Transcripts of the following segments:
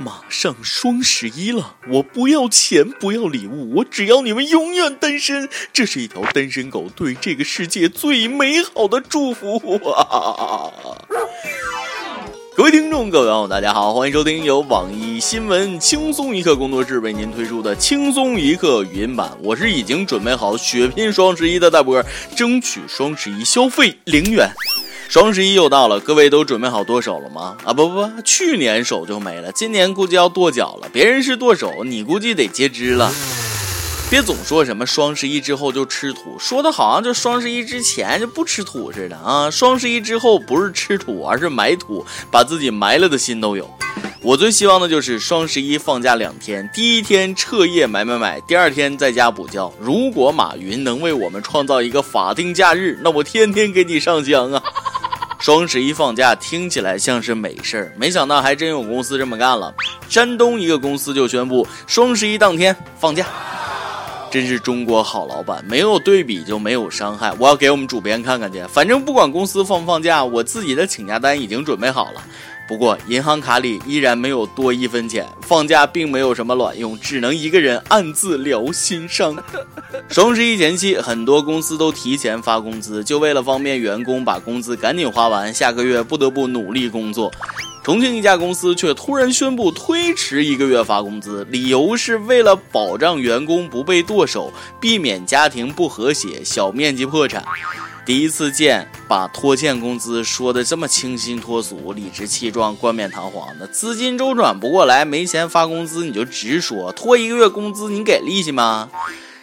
马上双十一了，我不要钱，不要礼物，我只要你们永远单身。这是一条单身狗对这个世界最美好的祝福啊！各位听众，各位网友，大家好，欢迎收听由网易新闻轻松一刻工作室为您推出的轻松一刻语音版。我是已经准备好血拼双十一的大波，争取双十一消费零元。双十一又到了，各位都准备好剁手了吗？啊不不，去年手就没了，今年估计要剁脚了。别人是剁手，你估计得截肢了。别总说什么双十一之后就吃土，说的好像就双十一之前就不吃土似的啊！双十一之后不是吃土，而是埋土，把自己埋了的心都有。我最希望的就是双十一放假两天，第一天彻夜买买买，第二天在家补觉。如果马云能为我们创造一个法定假日，那我天天给你上香啊！双十一放假听起来像是美事儿，没想到还真有公司这么干了。山东一个公司就宣布双十一当天放假，真是中国好老板，没有对比就没有伤害。我要给我们主编看看去，反正不管公司放不放假，我自己的请假单已经准备好了。不过银行卡里依然没有多一分钱，放假并没有什么卵用，只能一个人暗自疗心伤。双十一前期，很多公司都提前发工资，就为了方便员工把工资赶紧花完，下个月不得不努力工作。重庆一家公司却突然宣布推迟一个月发工资，理由是为了保障员工不被剁手，避免家庭不和谐、小面积破产。第一次见把拖欠工资说的这么清新脱俗、理直气壮、冠冕堂皇的，资金周转不过来，没钱发工资你就直说，拖一个月工资你给利息吗？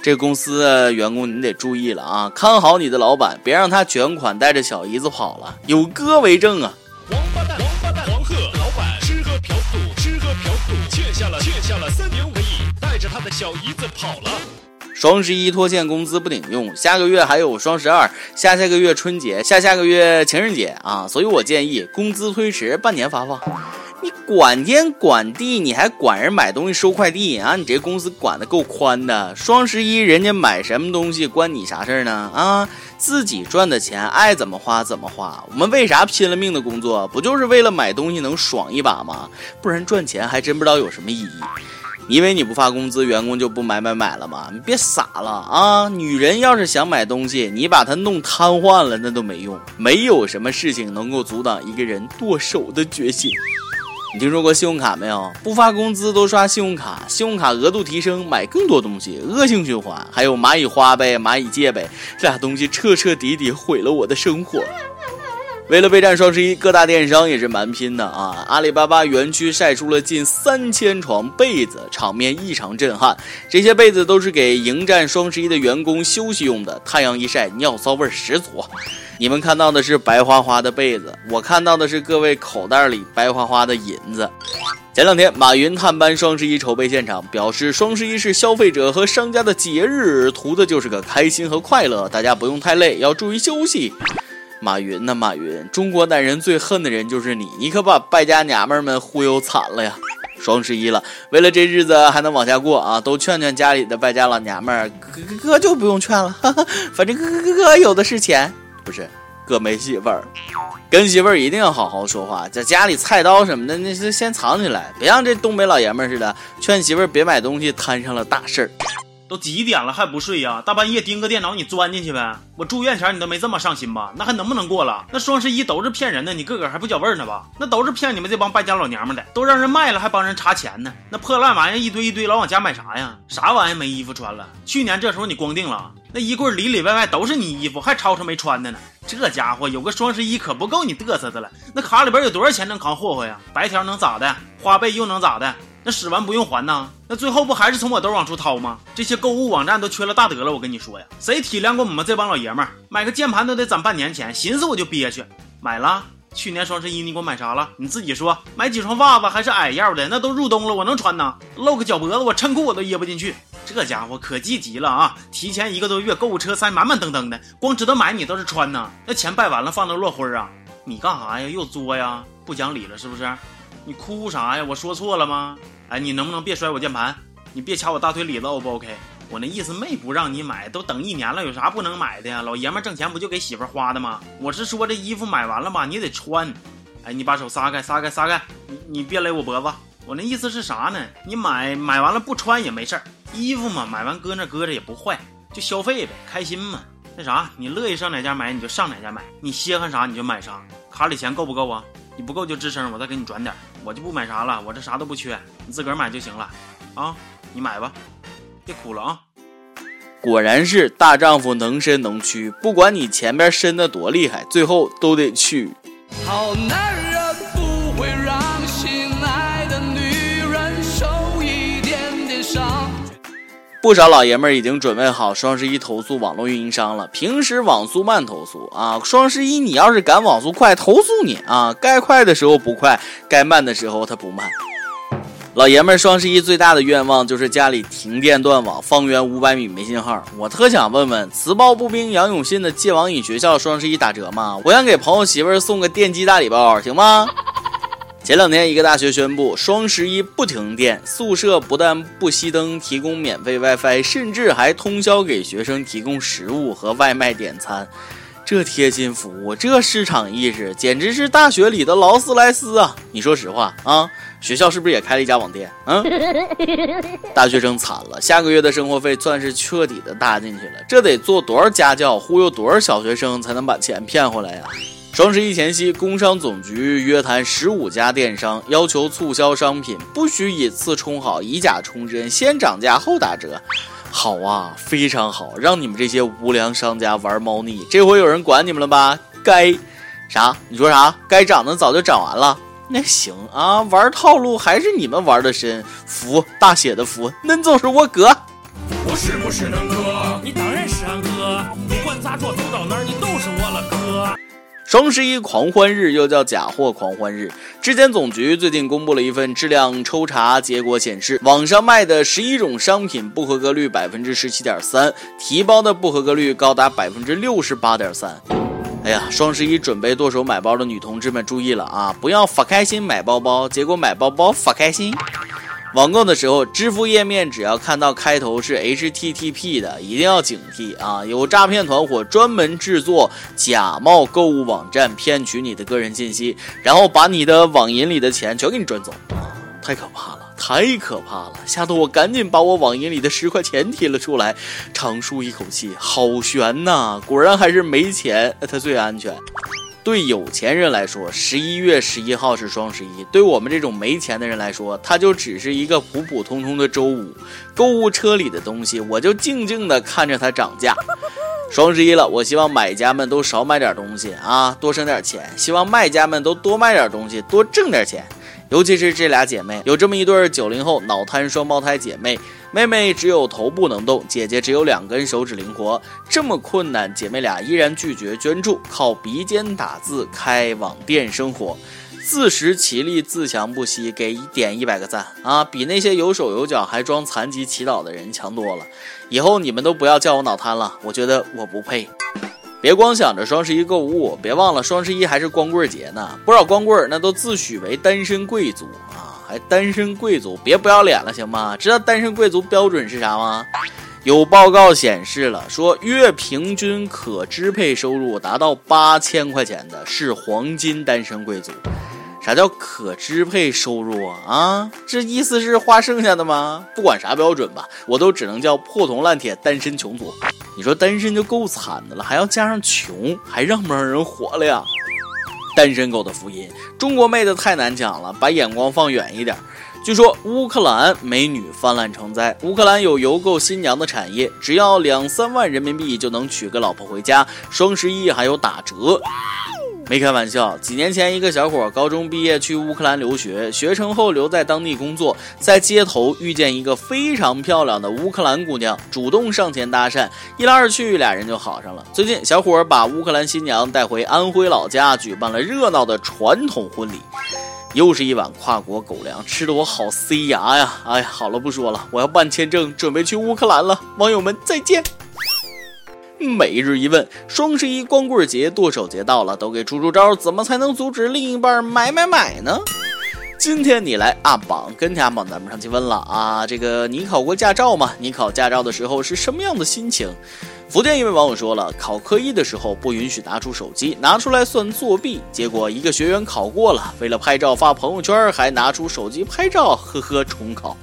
这公司的员工你得注意了啊，看好你的老板，别让他卷款带着小姨子跑了，有哥为证啊！王八蛋，王八蛋，黄鹤老板吃喝嫖赌，吃喝嫖赌，欠下了欠下了三点五个亿，带着他的小姨子跑了。双十一拖欠工资不顶用，下个月还有双十二，下下个月春节，下下个月情人节啊！所以我建议工资推迟半年发放。你管天管地，你还管人买东西收快递啊？你这公司管的够宽的。双十一人家买什么东西关你啥事儿呢？啊，自己赚的钱爱怎么花怎么花。我们为啥拼了命的工作？不就是为了买东西能爽一把吗？不然赚钱还真不知道有什么意义。因为你不发工资，员工就不买买买了吗？你别傻了啊！女人要是想买东西，你把她弄瘫痪了，那都没用。没有什么事情能够阻挡一个人剁手的决心。你听说过信用卡没有？不发工资都刷信用卡，信用卡额度提升，买更多东西，恶性循环。还有蚂蚁花呗、蚂蚁借呗，这俩东西彻彻底底毁了我的生活。为了备战双十一，各大电商也是蛮拼的啊！阿里巴巴园区晒出了近三千床被子，场面异常震撼。这些被子都是给迎战双十一的员工休息用的，太阳一晒，尿骚味儿十足。你们看到的是白花花的被子，我看到的是各位口袋里白花花的银子。前两天，马云探班双十一筹备现场，表示双十一是消费者和商家的节日，图的就是个开心和快乐，大家不用太累，要注意休息。马云呐，马云，中国男人最恨的人就是你，你可把败家娘们们忽悠惨了呀！双十一了，为了这日子还能往下过啊，都劝劝家里的败家老娘们儿，哥哥哥就不用劝了，哈哈，反正哥哥哥有的是钱，不是哥没媳妇儿，跟媳妇儿一定要好好说话，在家里菜刀什么的那是先藏起来，别像这东北老爷们似的，劝媳妇儿别买东西摊上了大事儿。都几点了还不睡呀？大半夜盯个电脑，你钻进去呗。我住院前你都没这么上心吧？那还能不能过了？那双十一都是骗人的，你个个还不觉味儿呢吧？那都是骗你们这帮败家老娘们的，都让人卖了还帮人查钱呢。那破烂玩意一堆一堆，老往家买啥呀？啥玩意没衣服穿了？去年这时候你光腚了，那衣柜里里外外都是你衣服，还吵吵没穿的呢。这家伙有个双十一可不够你嘚瑟的了。那卡里边有多少钱能扛霍霍呀？白条能咋的？花呗又能咋的？那使完不用还呢？那最后不还是从我兜往出掏吗？这些购物网站都缺了大德了，我跟你说呀，谁体谅过我们这帮老爷们儿？买个键盘都得攒半年钱，寻思我就憋屈。买了，去年双十一你给我买啥了？你自己说。买几双袜子还是矮腰的，那都入冬了，我能穿呢？露个脚脖子，我衬裤我都掖不进去。这家伙可积极了啊！提前一个多月，购物车塞满满登登的，光知道买你倒是穿呢。那钱败完了，放那落灰啊？你干啥呀？又作呀？不讲理了是不是？你哭啥呀？我说错了吗？哎，你能不能别摔我键盘？你别掐我大腿里子，O 不 OK？我那意思没不让你买，都等一年了，有啥不能买的呀？老爷们挣钱不就给媳妇花的吗？我是说这衣服买完了吧，你得穿。哎，你把手撒开，撒开，撒开！你你别勒我脖子，我那意思是啥呢？你买买完了不穿也没事儿，衣服嘛，买完搁那搁着也不坏，就消费呗，开心嘛。那啥，你乐意上哪家买你就上哪家买，你稀罕啥你就买啥，卡里钱够不够啊？你不够就吱声，我再给你转点。我就不买啥了，我这啥都不缺，你自个儿买就行了啊！你买吧，别哭了啊！果然是大丈夫能伸能屈，不管你前边伸的多厉害，最后都得去。好男人。不少老爷们儿已经准备好双十一投诉网络运营商了。平时网速慢投诉啊，双十一你要是敢网速快投诉你啊，该快的时候不快，该慢的时候它不慢。老爷们儿双十一最大的愿望就是家里停电断网，方圆五百米没信号。我特想问问，磁暴步兵杨永信的戒网瘾学校双十一打折吗？我想给朋友媳妇儿送个电击大礼包，行吗？前两天，一个大学宣布双十一不停电，宿舍不但不熄灯，提供免费 WiFi，甚至还通宵给学生提供食物和外卖点餐。这贴心服务，这市场意识，简直是大学里的劳斯莱斯啊！你说实话啊？学校是不是也开了一家网店？嗯，大学生惨了，下个月的生活费算是彻底的搭进去了。这得做多少家教，忽悠多少小学生才能把钱骗回来呀？双十一前夕，工商总局约谈十五家电商，要求促销商品不许以次充好，以假充真，先涨价后打折。好啊，非常好，让你们这些无良商家玩猫腻。这回有人管你们了吧？该啥？你说啥？该涨的早就涨完了。那行啊，玩套路还是你们玩的深，服大写的服，恁就是我哥。我是不是能哥？你当然是俺哥，不管咋着走到哪儿，你都。双十一狂欢日又叫假货狂欢日。质检总局最近公布了一份质量抽查结果，显示网上卖的十一种商品不合格率百分之十七点三，提包的不合格率高达百分之六十八点三。哎呀，双十一准备剁手买包的女同志们注意了啊，不要发开心买包包，结果买包包发开心。网购的时候，支付页面只要看到开头是 HTTP 的，一定要警惕啊！有诈骗团伙专门制作假冒购物网站，骗取你的个人信息，然后把你的网银里的钱全给你转走，太可怕了，太可怕了！吓得我赶紧把我网银里的十块钱提了出来，长舒一口气，好悬呐！果然还是没钱，它最安全。对有钱人来说，十一月十一号是双十一；对我们这种没钱的人来说，它就只是一个普普通通的周五。购物车里的东西，我就静静的看着它涨价。双十一了，我希望买家们都少买点东西啊，多省点钱；希望卖家们都多卖点东西，多挣点钱。尤其是这俩姐妹，有这么一对九零后脑瘫双胞胎姐妹。妹妹只有头部能动，姐姐只有两根手指灵活。这么困难，姐妹俩依然拒绝捐助，靠鼻尖打字开网店生活，自食其力，自强不息。给点一百个赞啊！比那些有手有脚还装残疾祈祷的人强多了。以后你们都不要叫我脑瘫了，我觉得我不配。别光想着双十一购物，别忘了双十一还是光棍节呢。不少光棍那都自诩为单身贵族啊。还单身贵族，别不要脸了行吗？知道单身贵族标准是啥吗？有报告显示了，说月平均可支配收入达到八千块钱的是黄金单身贵族。啥叫可支配收入啊？啊，这意思是花剩下的吗？不管啥标准吧，我都只能叫破铜烂铁单身穷族。你说单身就够惨的了，还要加上穷，还让不让人活了呀？单身狗的福音，中国妹子太难抢了，把眼光放远一点。据说乌克兰美女泛滥成灾，乌克兰有邮购新娘的产业，只要两三万人民币就能娶个老婆回家。双十一还有打折。没开玩笑，几年前一个小伙高中毕业去乌克兰留学，学成后留在当地工作，在街头遇见一个非常漂亮的乌克兰姑娘，主动上前搭讪，一来二去俩人就好上了。最近小伙把乌克兰新娘带回安徽老家，举办了热闹的传统婚礼，又是一碗跨国狗粮，吃得我好塞牙呀！哎呀，好了不说了，我要办签证，准备去乌克兰了，网友们再见。每日一问：双十一光棍节、剁手节到了，都给出出招，怎么才能阻止另一半买买买呢？今天你来阿榜跟阿榜咱们上去问了啊，这个你考过驾照吗？你考驾照的时候是什么样的心情？福建一位网友说了，考科一的时候不允许拿出手机，拿出来算作弊。结果一个学员考过了，为了拍照发朋友圈，还拿出手机拍照，呵呵，重考。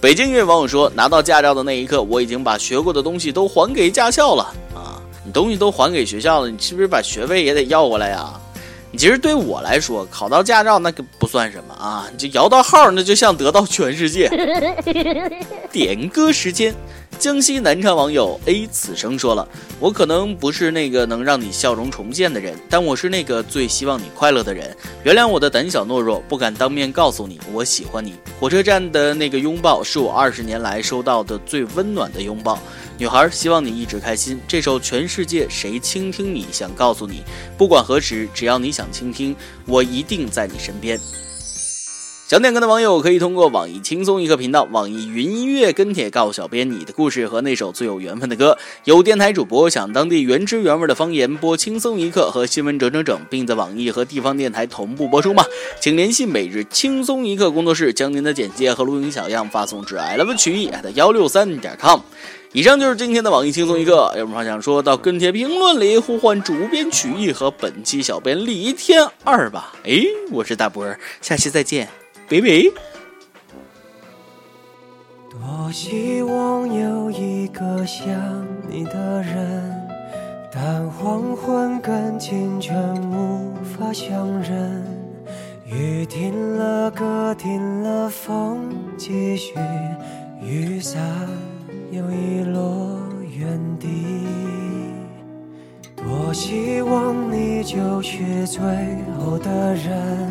北京一位网友说，拿到驾照的那一刻，我已经把学过的东西都还给驾校了啊！你东西都还给学校了，你是不是把学费也得要过来呀？其实对我来说，考到驾照那个不算什么啊，你这摇到号，那就像得到全世界。点歌时间，江西南昌网友 A 此生说了：“我可能不是那个能让你笑容重现的人，但我是那个最希望你快乐的人。原谅我的胆小懦弱，不敢当面告诉你我喜欢你。火车站的那个拥抱，是我二十年来收到的最温暖的拥抱。”女孩，希望你一直开心。这首《全世界谁倾听你》，想告诉你，不管何时，只要你想倾听，我一定在你身边。想点歌的网友可以通过网易轻松一刻频道、网易云音乐跟帖告诉小编你的故事和那首最有缘分的歌。有电台主播想当地原汁原味的方言播轻松一刻和新闻整整整，并在网易和地方电台同步播出吗？请联系每日轻松一刻工作室，将您的简介和录音小样发送至 i love 曲艺幺六三点 com。以上就是今天的网易轻松一刻。有什么话想说到跟帖评论里呼唤主编曲艺和本期小编李天二吧。哎，我是大波儿，下期再见，拜拜。多希望有一个像你的人，但黄昏跟清晨无法相认。雨停了，歌停了，风继续，雨伞。又遗落原地，多希望你就是最后的人，